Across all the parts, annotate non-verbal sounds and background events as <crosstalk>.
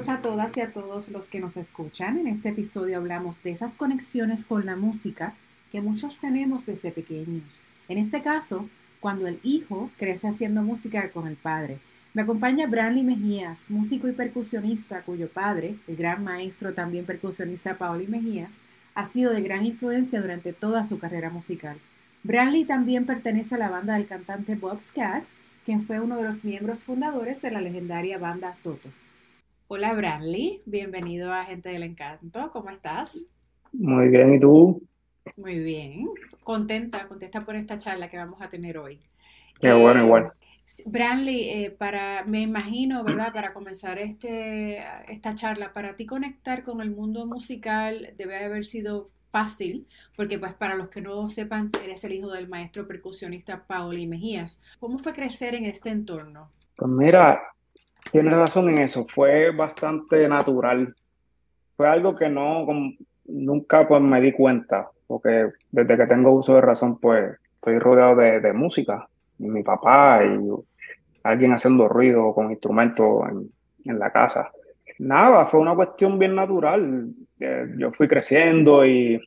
Saludos a todas y a todos los que nos escuchan. En este episodio hablamos de esas conexiones con la música que muchos tenemos desde pequeños. En este caso, cuando el hijo crece haciendo música con el padre. Me acompaña Branly Mejías, músico y percusionista, cuyo padre, el gran maestro también percusionista Paoli Mejías, ha sido de gran influencia durante toda su carrera musical. Branly también pertenece a la banda del cantante Bob Scaggs, quien fue uno de los miembros fundadores de la legendaria banda Toto. Hola Branly, bienvenido a Gente del Encanto, ¿cómo estás? Muy bien, ¿y tú? Muy bien, contenta, contenta por esta charla que vamos a tener hoy. Qué bueno, igual. Branley, eh, para, me imagino, ¿verdad? Para comenzar este, esta charla, para ti conectar con el mundo musical debe haber sido fácil, porque pues para los que no sepan, eres el hijo del maestro percusionista Paoli Mejías. ¿Cómo fue crecer en este entorno? Pues mira, tienes razón en eso, fue bastante natural. Fue algo que no, nunca pues me di cuenta, porque desde que tengo uso de razón, pues estoy rodeado de, de música mi papá y alguien haciendo ruido con instrumentos en, la casa. Nada, fue una cuestión bien natural. Eh, yo fui creciendo y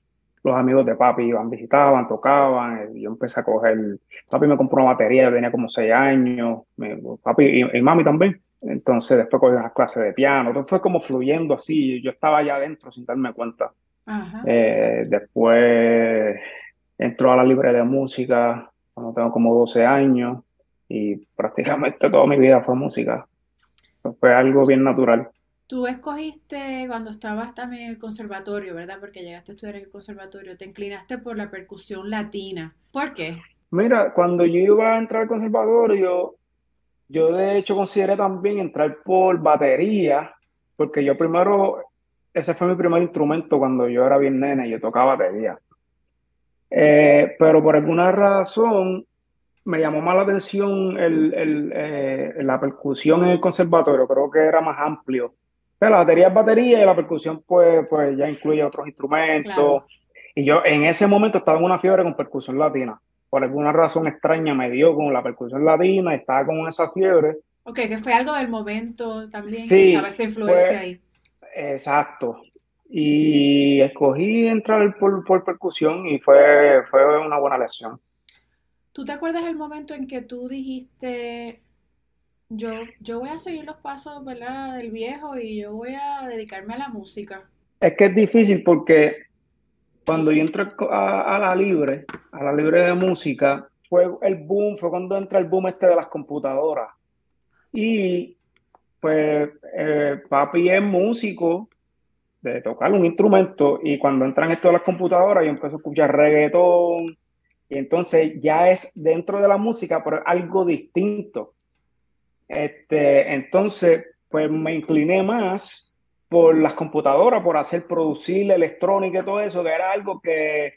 los amigos de papi iban, visitaban, tocaban. Y yo empecé a coger. Papi me compró una batería, yo tenía como seis años. papi y, mami también. Entonces después cogí unas clases de piano. Entonces fue como fluyendo así. Yo estaba allá adentro sin darme cuenta. Eh, después entró a la libre de música cuando tengo como 12 años y prácticamente toda mi vida fue música. Fue algo bien natural. Tú escogiste cuando estabas también en el conservatorio, ¿verdad? Porque llegaste a estudiar en el conservatorio, te inclinaste por la percusión latina. ¿Por qué? Mira, cuando yo iba a entrar al conservatorio, yo de hecho consideré también entrar por batería, porque yo primero, ese fue mi primer instrumento cuando yo era bien nena y yo tocaba batería. Eh, pero por alguna razón me llamó más la atención eh, la percusión en el conservatorio, creo que era más amplio. La batería es batería y la percusión pues, pues ya incluye otros instrumentos. Y yo en ese momento estaba en una fiebre con percusión latina. Por alguna razón extraña me dio con la percusión latina, estaba con esa fiebre. Ok, que fue algo del momento también, sí, estaba esta influencia ahí. Exacto. Y escogí entrar por, por percusión y fue, fue una buena lección. ¿Tú te acuerdas el momento en que tú dijiste, yo, yo voy a seguir los pasos ¿verdad? del viejo y yo voy a dedicarme a la música? Es que es difícil porque cuando yo entré a, la libre, a la libre de música, fue el boom, fue cuando entra el boom este de las computadoras. Y pues eh, papi es músico, de tocar un instrumento y cuando entran esto de las computadoras yo empiezo a escuchar reggaetón y entonces ya es dentro de la música pero algo distinto. Este, entonces pues me incliné más por las computadoras, por hacer producir electrónica y todo eso, que era algo que,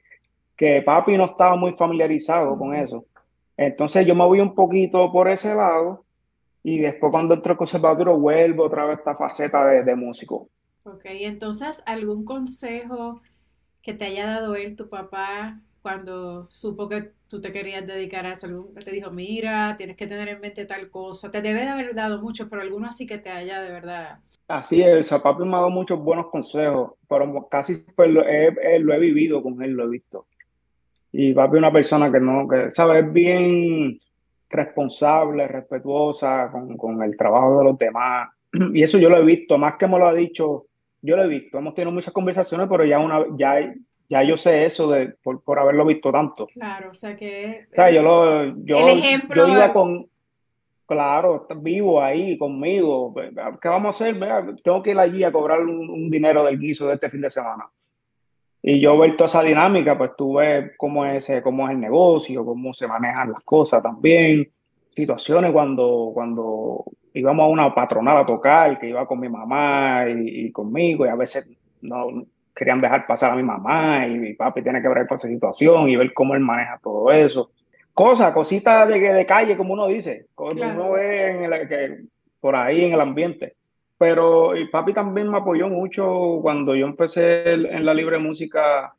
que papi no estaba muy familiarizado con eso. Entonces yo me voy un poquito por ese lado y después cuando entro al conservatorio vuelvo otra vez a esta faceta de, de músico. Ok, entonces, ¿algún consejo que te haya dado él, tu papá, cuando supo que tú te querías dedicar a eso? Te dijo, mira, tienes que tener en mente tal cosa. Te debe de haber dado mucho, pero alguno así que te haya de verdad. Así es, o papi me ha dado muchos buenos consejos, pero casi pues, lo, he, lo he vivido con él, lo he visto. Y papi es una persona que no, que, sabe, es bien responsable, respetuosa con, con el trabajo de los demás. <clears throat> Y eso yo lo he visto, más que me lo ha dicho yo lo he visto, hemos tenido muchas conversaciones, pero ya una ya, ya yo sé eso de por, por haberlo visto tanto. Claro, o sea que o sea, yo lo, yo, el ejemplo yo iba con claro, vivo ahí conmigo. ¿Qué vamos a hacer? tengo que ir allí a cobrar un, dinero del guiso de este fin de semana. Y yo ver toda esa dinámica, pues tú ves cómo es, cómo es el negocio, cómo se manejan las cosas también. Situaciones cuando, cuando íbamos a una patronal a tocar, que iba con mi mamá y, conmigo, y a veces no querían dejar pasar a mi mamá, y mi papi tiene que ver con esa situación y ver cómo él maneja todo eso. Cosas, cositas de, de calle, como uno dice, como uno ve en el, que, por ahí en el ambiente. Pero y papi también me apoyó mucho cuando yo empecé en la libre música.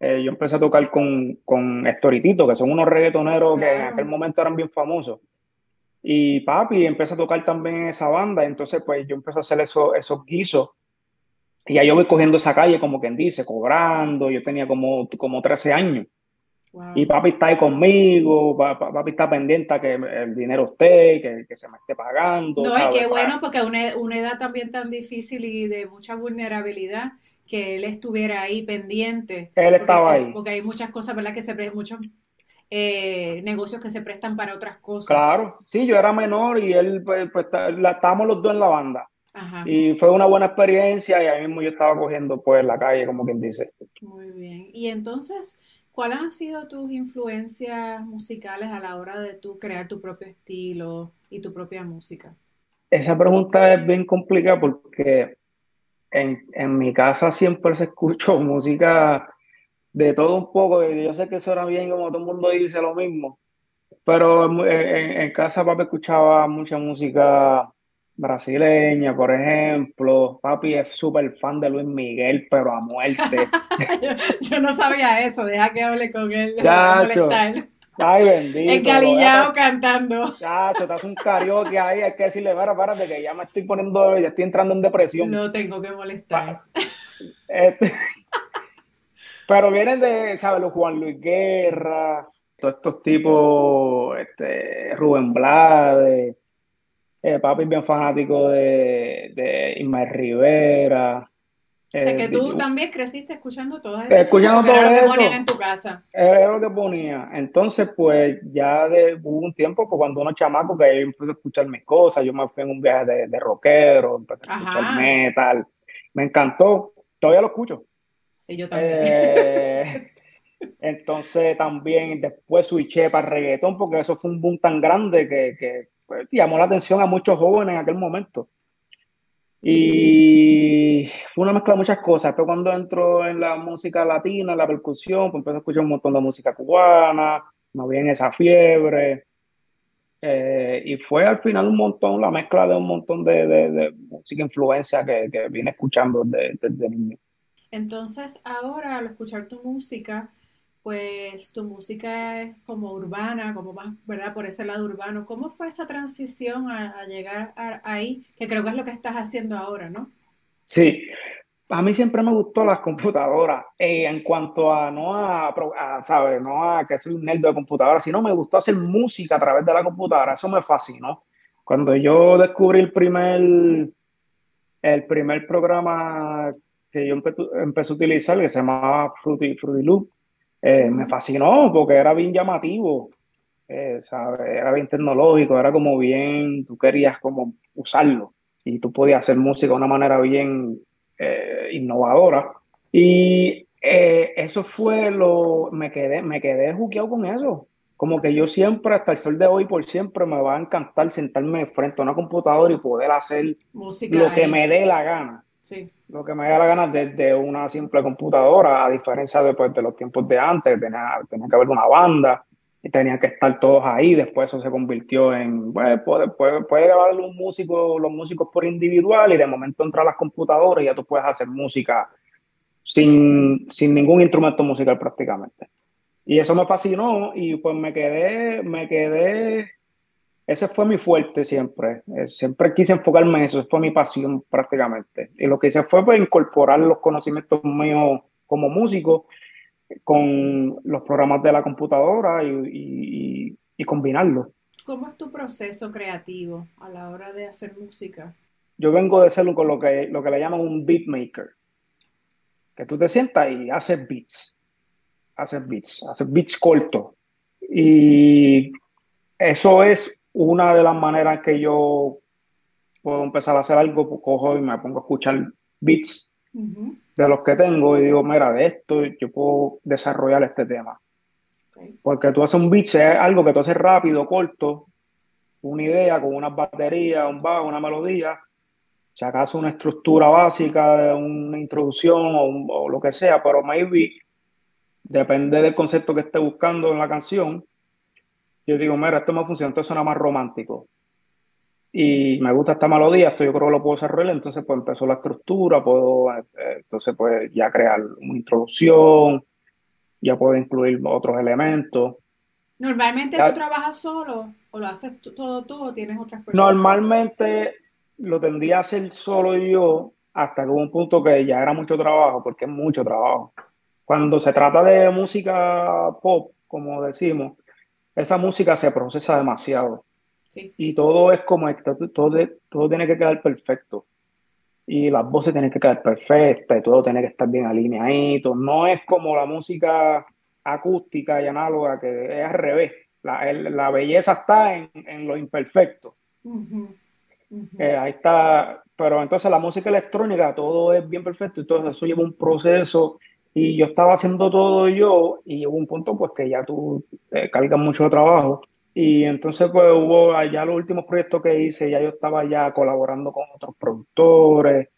Eh, yo empecé a tocar con, con Estoritito, que son unos reggaetoneros que en aquel momento eran bien famosos. Y papi empezó a tocar también en esa banda, entonces pues yo empecé a hacer eso, esos guisos. Y ya yo voy cogiendo esa calle, como quien dice, cobrando. Yo tenía como, como 13 años. Y papi está ahí conmigo, papi está pendiente a que el dinero esté, que, que se me esté pagando. No, y qué bueno, porque una, una edad también tan difícil y de mucha vulnerabilidad, que él estuviera ahí pendiente. Él estaba ahí. Porque hay muchas cosas, ¿verdad? Que se muchos eh, negocios que se prestan para otras cosas. Claro, sí, yo era menor y él, pues, pues estábamos los dos en la banda. Y fue una buena experiencia y ahí mismo yo estaba cogiendo pues la calle, como quien dice. Muy bien. Y entonces, ¿cuáles han sido tus influencias musicales a la hora de tú crear tu propio estilo y tu propia música? Esa pregunta es bien complicada porque en, en mi casa siempre se escuchó <laughs> música de todo un poco. Y yo sé que eso era bien, como todo el mundo dice lo mismo. Pero en, en casa papá escuchaba mucha música brasileña, por ejemplo. Papi es súper fan de Luis Miguel, pero a muerte. <laughs> yo, no sabía eso, deja que hable con él. Ay, bendito. Encalillado cantando. Chacho, te hace un karaoke ahí, hay que decirle, para, párate, que ya me estoy poniendo, ya estoy entrando en depresión. No tengo que molestar. Este, <laughs> pero vienen de, ¿sabes? Los Juan Luis Guerra, todos estos tipos, este, Rubén Blades, eh, papi es bien fanático de, de Ismael Rivera. O sea, que tú también creciste escuchando todas esas escuchando todo era lo que ponían en tu casa. Era lo que ponía. Entonces, pues, ya de, hubo un tiempo, pues, cuando uno chamaco, que yo empecé a escuchar mis cosas, yo me fui en un viaje de, de rockero, empecé a escuchar metal. Me encantó. Todavía lo escucho. Sí, yo también. Eh, <laughs> entonces, también después switché para reggaetón, porque eso fue un boom tan grande que, que pues, llamó la atención a muchos jóvenes en aquel momento. Y fue una mezcla de muchas cosas. Pero cuando entró en la música latina, la percusión, pues empecé a escuchar un montón de música cubana, me vi en esa fiebre. Eh, y fue al final un montón, la mezcla de un montón de, de, música influencia que, que vine escuchando desde, desde niño. Entonces, ahora al escuchar tu música, pues tu música es como urbana, como más, ¿verdad? Por ese lado urbano. ¿Cómo fue esa transición a, llegar ahí? Que creo que es lo que estás haciendo ahora, ¿no? Sí, a mí siempre me gustó las computadoras. Eh, en cuanto a no a, ¿sabes? No a que soy un nerd de computadora, sino me gustó hacer música a través de la computadora. Eso me fascinó. Cuando yo descubrí el primer, el primer programa que yo empecé, a utilizar, que se llamaba Fruity, Fruity Loop, eh, me fascinó porque era bien llamativo, eh, era bien tecnológico, era como bien, tú querías como usarlo y tú podías hacer música de una manera bien eh, innovadora. Y eso fue lo, me quedé, me quedé juqueado con eso. Como que yo siempre, hasta el sol de hoy, por siempre, me va a encantar sentarme frente a una computadora y poder hacer lo que me dé la gana. Sí. Lo que me da la gana desde una simple computadora, a diferencia de, pues, de los tiempos de antes, tenía, tenía que haber una banda y tenían que estar todos ahí. Después eso se convirtió en, pues, puede, puede, puede grabar un músico, los músicos por individual y de momento entrar las computadoras y ya tú puedes hacer música sin, sin ningún instrumento musical prácticamente. Y eso me fascinó y pues me quedé, me quedé ese fue mi fuerte siempre. Eh, siempre quise enfocarme en eso, esa fue mi pasión prácticamente. Y lo que hice fue pues, incorporar los conocimientos míos como músico con los programas de la computadora y, y, combinarlos. ¿Cómo es tu proceso creativo a la hora de hacer música? Yo vengo de ser con lo que, lo que le llaman un beat maker. Que tú te sientas y haces beats. Haces beats, haces beats cortos. Y eso es una de las maneras que yo puedo empezar a hacer algo, pues cojo y me pongo a escuchar beats de los que tengo y digo, mira, de esto yo puedo desarrollar este tema. Porque tú haces un beat, es algo que tú haces rápido, corto, una idea con unas baterías, un bajo, una melodía, si acaso una estructura básica, una introducción o, o, lo que sea, pero maybe depende del concepto que esté buscando en la canción, yo digo, mira, esto me funciona, esto suena más romántico. Y me gusta esta melodía, esto yo creo que lo puedo desarrollar, entonces pues empezó la estructura, puedo, eh, entonces pues ya crear una introducción, ya puedo incluir otros elementos. Normalmente Ya- tú trabajas solo o lo haces todo tú o tienes otras personas. Normalmente lo tendría a hacer solo yo hasta que hubo un punto que ya era mucho trabajo, porque es mucho trabajo. Cuando se trata de música pop, como decimos, esa música se procesa demasiado Sí. y todo es como, todo, todo tiene que quedar perfecto y las voces tienen que quedar perfectas y todo tiene que estar bien alineadito. No es como la música acústica y análoga que es al revés. La, el- la belleza está en, en lo imperfecto. Eh, ahí está, pero entonces la música electrónica, todo es bien perfecto, entonces eso lleva un proceso y yo estaba haciendo todo yo y hubo un punto pues que ya tú te cargas mucho trabajo y entonces pues hubo allá los últimos proyectos que hice, ya yo estaba ya colaborando con otros productores,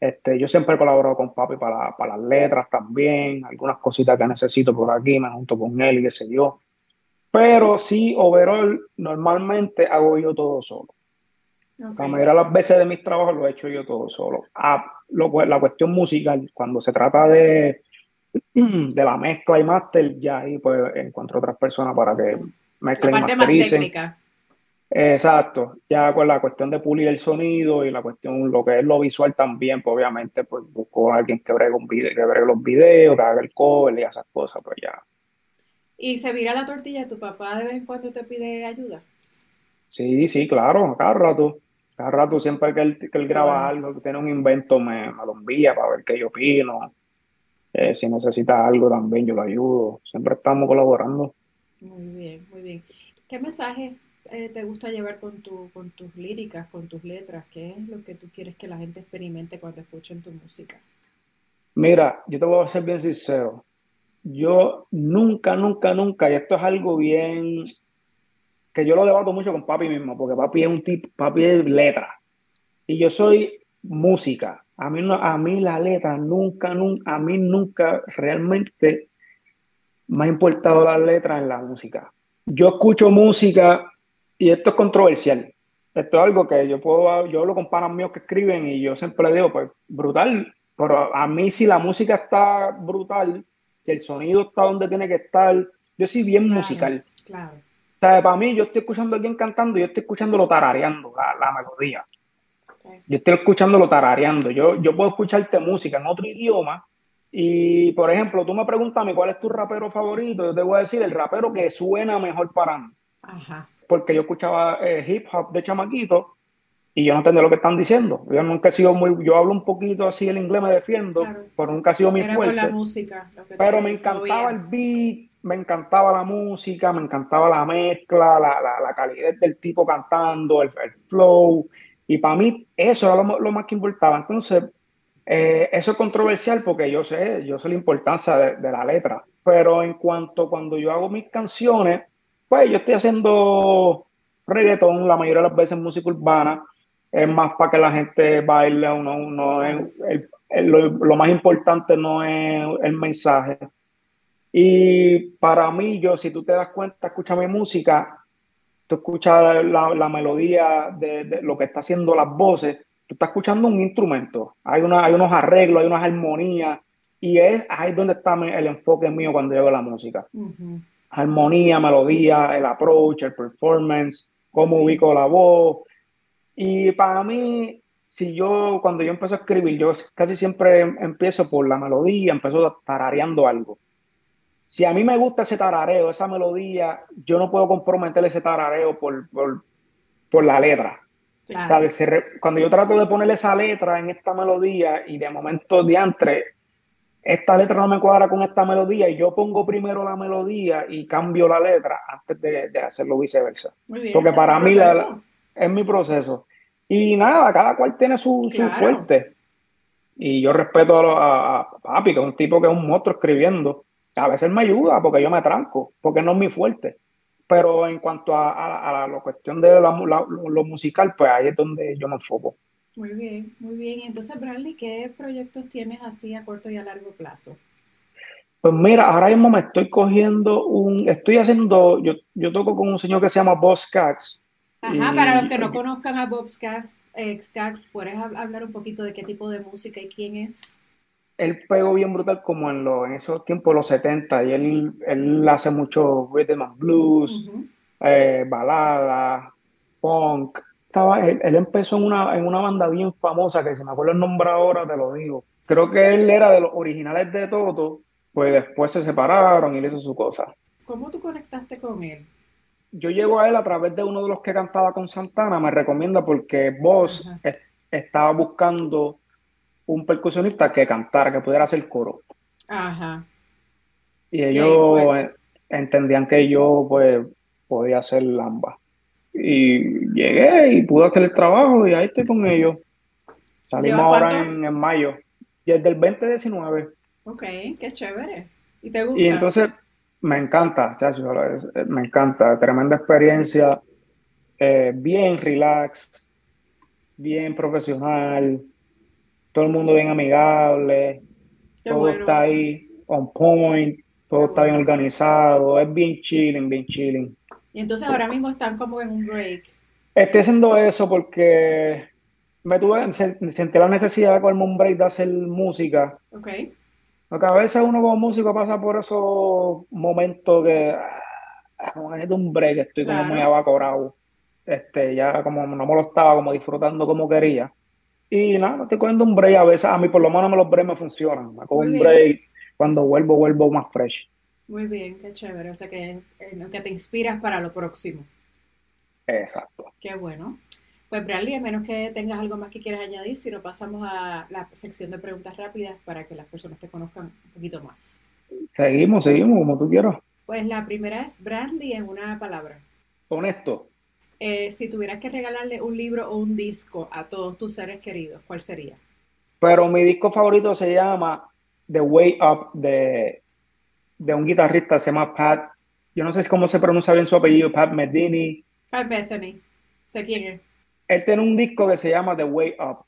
este, yo siempre he colaborado con papi para, para las letras también, algunas cositas que necesito por aquí, me junto con él y qué sé yo, pero sí, overall, normalmente hago yo todo solo. La mayoría de las veces de mis trabajos lo he hecho yo todo solo. Ah, lo la cuestión musical, cuando se trata de, de la mezcla y máster, ya ahí pues encuentro otras personas para que La mezclen y parte más mastericen. técnica. Exacto, ya con la cuestión de pulir el sonido y la cuestión, lo que es lo visual también, pues obviamente pues busco a alguien que bregue, un video, que bregue los videos, que haga el cover y esas cosas, pues ya. Y se vira la tortilla, tu papá de vez en cuando te pide ayuda. Sí, sí, claro, cada rato. Cada rato, siempre que él, que él graba Bueno. algo, que tiene un invento, me, me lo envía para ver qué yo opino. Eh, si necesita algo también, yo lo ayudo. Siempre estamos colaborando. Muy bien, muy bien. ¿Qué mensaje eh, te gusta llevar con tu, con tus líricas, con tus letras? ¿Qué es lo que tú quieres que la gente experimente cuando escuchen tu música? Mira, yo te voy a ser bien sincero. Yo nunca, nunca, nunca, y esto es algo bien que yo lo debato mucho con papi mismo, porque papi es un tipo, papi es letra. Y yo soy música. A mí, no, a mí la letra nunca, nunca, a mí nunca realmente me ha importado la letra en la música. Yo escucho música y esto es controversial. Esto es algo que yo puedo, yo hablo con panas míos que escriben y yo siempre les digo, pues brutal, pero a mí si la música está brutal, si el sonido está donde tiene que estar, yo soy bien Claro. musical. Claro. Sea, para mí yo estoy escuchando a alguien cantando y yo estoy escuchándolo tarareando, la, la melodía. Yo estoy escuchándolo tarareando. Yo, yo puedo escucharte música en otro idioma y, por ejemplo, tú me preguntas a mí cuál es tu rapero favorito, yo te voy a decir el rapero que suena mejor para mí. Ajá. Porque yo escuchaba eh, hip hop de chamaquito y yo no entendía lo que están diciendo. Yo nunca he sido muy, yo hablo un poquito así el inglés, me defiendo, Claro. pero nunca ha sido mi la fuerte. música. Pero me encantaba el beat, me encantaba la música, me encantaba la mezcla, la, la, la calidad del tipo cantando, el, el flow. Y para mí eso era lo, más que importaba. Entonces, eh, eso es controversial porque yo sé, yo sé la importancia de, la letra. Pero en cuanto cuando yo hago mis canciones, pues yo estoy haciendo reggaetón, la mayoría de las veces música urbana. Es más para que la gente baile, uno, uno lo más importante no es el mensaje. Y para mí, yo, si tú te das cuenta, escucha mi música, tú escuchas la, la melodía de, de lo que está haciendo las voces, tú estás escuchando un instrumento, hay, una, hay unos arreglos, hay unas armonías, y es ahí donde está el enfoque mío cuando yo hago la música. Ujú. Armonía, melodía, el approach, el performance, cómo ubico la voz. Y para mí, si yo, cuando yo empiezo a escribir, yo casi siempre empiezo por la melodía, empiezo tarareando algo. Si a mí me gusta ese tarareo, esa melodía, yo no puedo comprometer ese tarareo por, por, por la letra. O sea, Claro. re- cuando yo trato de ponerle esa letra en esta melodía y de momento diantre, esta letra no me cuadra con esta melodía y yo pongo primero la melodía y cambio la letra antes de, de hacerlo viceversa. Muy bien. Porque para mí la- proceso. es mi proceso. Y nada, cada cual tiene su, su Claro. fuerte. Y yo respeto a, a- a papi, que es un tipo que es un monstruo escribiendo. A veces me ayuda porque yo me tranco, porque no es mi fuerte. Pero en cuanto a, a- a la cuestión de la lo musical, pues ahí es donde yo me enfoco. Muy bien, muy bien. Y entonces, Bradley, ¿qué proyectos tienes así a corto y a largo plazo? Pues mira, ahora mismo me estoy cogiendo un, estoy haciendo, yo, yo toco con un señor que se llama Boss Cax. Ajá, y- para los que no conozcan a Bob Skaggs, eh, Skaggs, ¿puedes hab- hablar un poquito de qué tipo de música y quién es? Él pegó bien brutal como en, los, en esos tiempos, los 70, y él, él hace mucho rhythm and blues, eh, balada, punk. Estaba, él, él empezó en una, en una banda bien famosa, que si me acuerdo el nombre ahora te lo digo. Creo que él era de los originales de Toto, pues después se separaron y él hizo su cosa. ¿Cómo tú conectaste con él? Yo llego a él a través de uno de los que cantaba con Santana, me recomienda porque es- estaba buscando un percusionista que cantara, que pudiera hacer coro. Ajá. Y ellos eh, entendían que yo pues podía hacer ambas. Y llegué y pude hacer el trabajo y ahí estoy con ellos. Salimos ¿Llevas ahora en, en mayo. Y desde el 2019. Ok, qué chévere. ¿Y te Y gusta? entonces me encanta, chacho, es- eh, me encanta, tremenda experiencia, eh, bien relax, bien profesional, todo el mundo bien amigable, Qué todo bueno. está ahí on point, todo Qué está bien organizado, es bien chilling, bien chilling. Y entonces ahora mismo están como en un break. Estoy haciendo eso porque me tuve, sen- sentí la necesidad de cogerme un break de hacer música. Ok. Porque a veces uno como músico pasa por esos momentos que ah, necesito un break, estoy como muy abacorado. Este, ya como no me lo estaba como disfrutando como quería. Y nada, estoy cogiendo un break a veces, a mí por lo menos los breaks me funcionan. Me cojo Muy un bien. break, cuando vuelvo, vuelvo más fresh. Muy bien, qué chévere. O sea que, eh, que te inspiras para lo próximo. Exacto. Qué bueno. Pues Bradley, a menos que tengas algo más que quieras añadir, si no pasamos a la sección de preguntas rápidas para que las personas te conozcan un poquito más. Seguimos, seguimos, como tú quieras. Pues la primera es Brandy en una palabra. Honesto, Eh, si tuvieras que regalarle un libro o un disco a todos tus seres queridos, ¿cuál sería? pero mi disco favorito se llama The Way Up de, de un guitarrista, se llama Pat, yo no sé cómo se pronuncia bien su apellido, Pat Metheny. Pat Bethany. Sé quién es. Él tiene un disco que se llama The Way Up,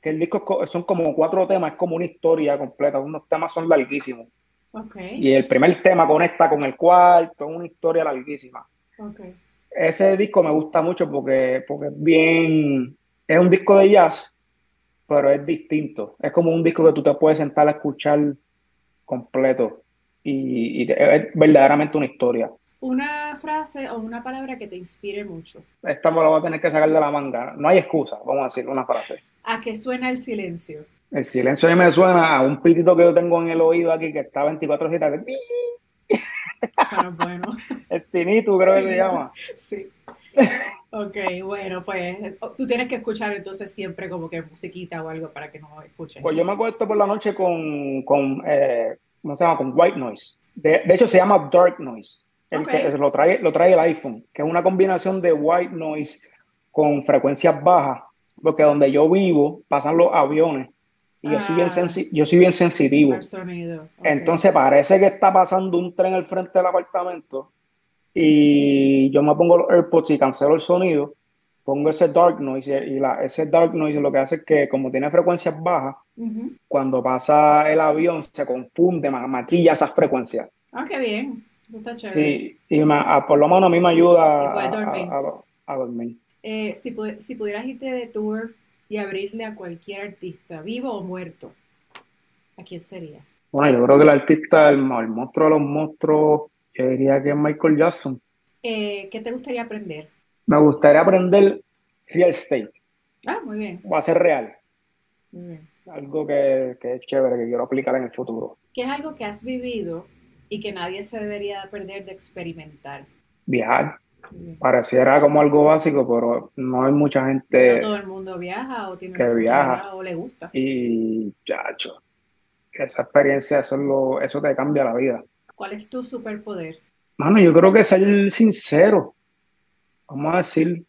que el disco son como cuatro temas, es como una historia completa, unos temas son larguísimos. Ok, Y el primer tema conecta con el cuarto, es una historia larguísima. ok. Ese disco me gusta mucho porque, porque es bien, es un disco de jazz, pero es distinto. Es como un disco que tú te puedes sentar a escuchar completo y, y es verdaderamente una historia. Una frase o una palabra que te inspire mucho. Esta me la voy a tener que sacar de la manga. No hay excusa, vamos a decir una frase. ¿A qué suena el silencio? El silencio a mí me suena a un pitito que yo tengo en el oído aquí que está 24/7. Eso no es bueno. <laughs> El tinito creo que se llama. Sí. Ok, bueno, pues tú tienes que escuchar entonces siempre como que musiquita o algo para que no escuches. Pues yo me acuesto por la noche con, con eh, ¿cómo se llama? Con white noise. De, de hecho se llama dark noise. El Ok. que lo trae, lo trae el iPhone, que es una combinación de white noise con frecuencias bajas, porque donde yo vivo pasan los aviones y yo soy bien, Ah. yo soy bien sensitivo. El sonido. Entonces parece que está pasando un tren al frente del apartamento y yo me pongo los AirPods y cancelo el sonido, pongo ese dark noise y la, ese dark noise lo que hace es que como tiene frecuencias bajas, cuando pasa el avión se confunde, ma- maquilla esas frecuencias. Ah, qué bien. Está chévere. Sí, y a- por lo menos a mí me ayuda a, dormir. a- a- dormir. Eh, si pudieras irte de tour y abrirle a cualquier artista, vivo o muerto, ¿a quién sería? Bueno, yo creo que el artista, el, mo- el monstruo de los monstruos, yo diría que es Michael Jackson. Eh, ¿qué te gustaría aprender? Me gustaría aprender real estate, Ah, muy bien, va a ser real. muy bien. Algo que, que es chévere, que quiero aplicar en el futuro. ¿Qué es algo que has vivido y que nadie se debería perder de experimentar? Viajar. Pareciera como algo básico, pero no hay mucha No gente todo el mundo viaja o tiene que viaja. o le gusta. y, chacho, esa experiencia, eso, es lo- eso te cambia la vida. ¿Cuál es tu superpoder? Mano, yo creo que ser sincero, vamos a decir,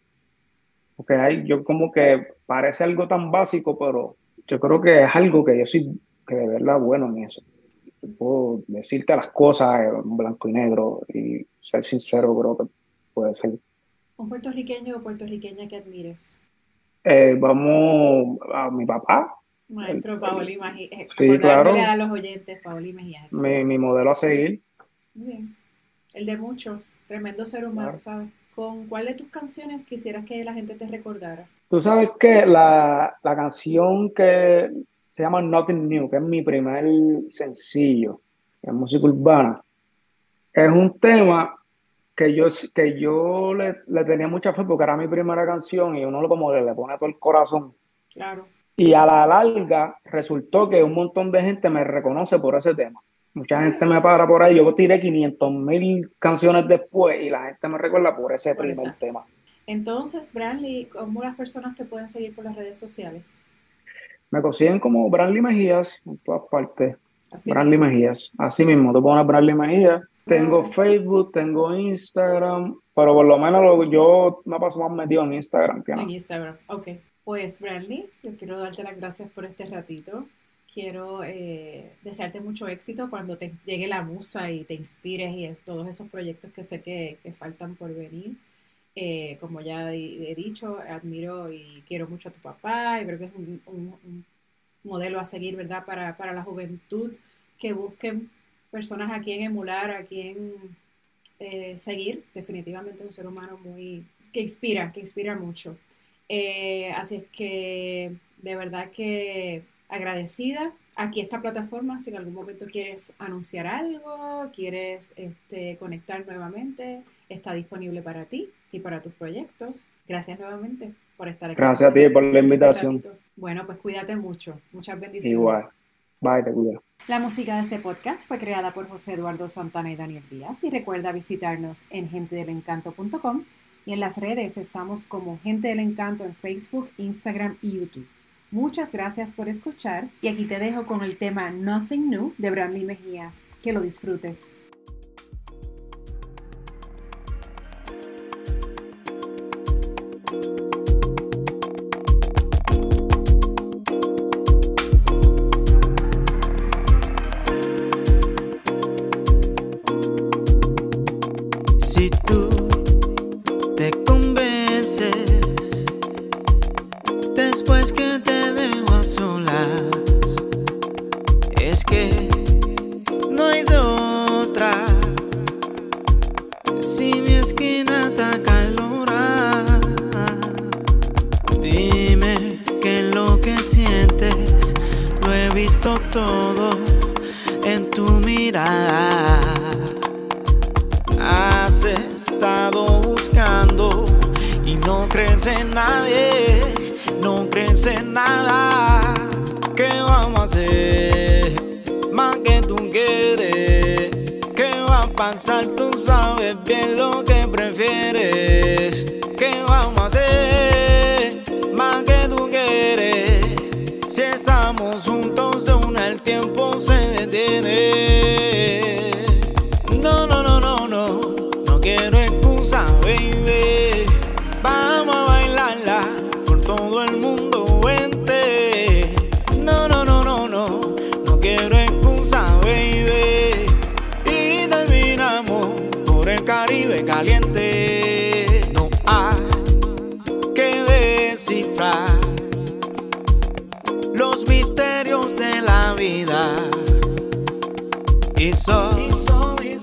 porque hay, yo como que parece algo tan básico, pero yo creo que es algo que yo soy que de verdad bueno en eso. Yo puedo decirte las cosas en blanco y negro y ser sincero creo que puede ser. ¿Un puertorriqueño o puertorriqueña que admires? Eh, vamos a mi papá, Maestro Paoli Mejía. eh, Sí, claro. a los oyentes, Paoli Mejía. mi, mi modelo a seguir. Muy bien. El de muchos, tremendo ser humano, Claro. ¿sabes? ¿Con cuál de tus canciones quisieras que la gente te recordara? Tú sabes que la, la canción que se llama Nothing New, que es mi primer sencillo en música urbana. Es un tema que yo, que yo le, tenía mucha fe porque era mi primera canción y uno como le, le pone todo el corazón. Claro. Y a la larga resultó que un montón de gente me reconoce por ese tema. Mucha gente me para por ahí. Yo tiré 500 mil canciones después y la gente me recuerda por ese primer tema. Entonces, Branley, ¿cómo las personas te pueden seguir por las redes sociales? Me consiguen como Branley Mejías en todas partes. Branley Mejías. Así mismo, tú pones Branley Mejías. Tengo. Facebook, tengo Instagram, pero por lo menos yo me paso más metido en Instagram que En Instagram, ok. Pues Branley, yo quiero darte las gracias por este ratito quiero eh, desearte mucho éxito cuando te llegue la musa y te inspires y todos esos proyectos que sé que, faltan por venir. Eh, como ya he dicho, admiro y quiero mucho a tu papá y creo que es un, modelo a seguir, ¿verdad? Para, para, la juventud que busquen personas a quien emular, a quien eh, seguir. Definitivamente un ser humano muy que inspira, que inspira mucho. así es que de verdad que agradecida. Aquí esta plataforma, si en algún momento quieres anunciar algo, quieres este, conectar nuevamente, está disponible para ti y para tus proyectos. Gracias nuevamente por estar aquí. Gracias a ti por la invitación. Bueno, pues cuídate mucho. Muchas bendiciones. Igual. Bye, te cuido. La música de este podcast fue creada por José Eduardo Santana y Daniel Díaz. Y recuerda visitarnos en gentedelencanto.com y en las redes estamos como Gente del Encanto en Facebook, Instagram y YouTube. Muchas gracias por escuchar y aquí te dejo con el tema Nothing New de Bradley Mejías. Que lo disfrutes. Juntos aún el tiempo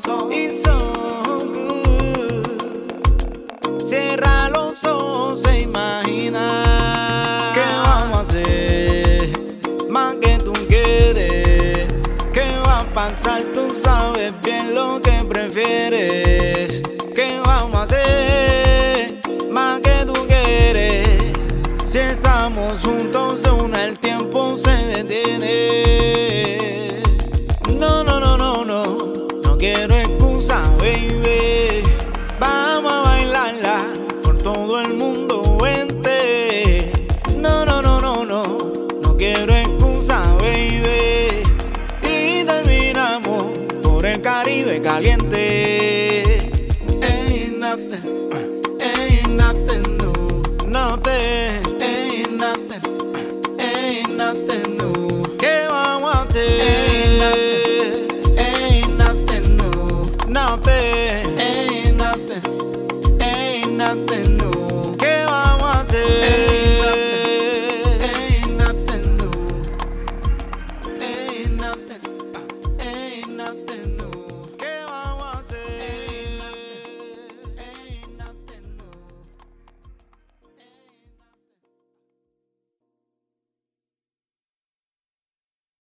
se detiene. caliente. Ain't nothing, ain't nothing, no, nothing.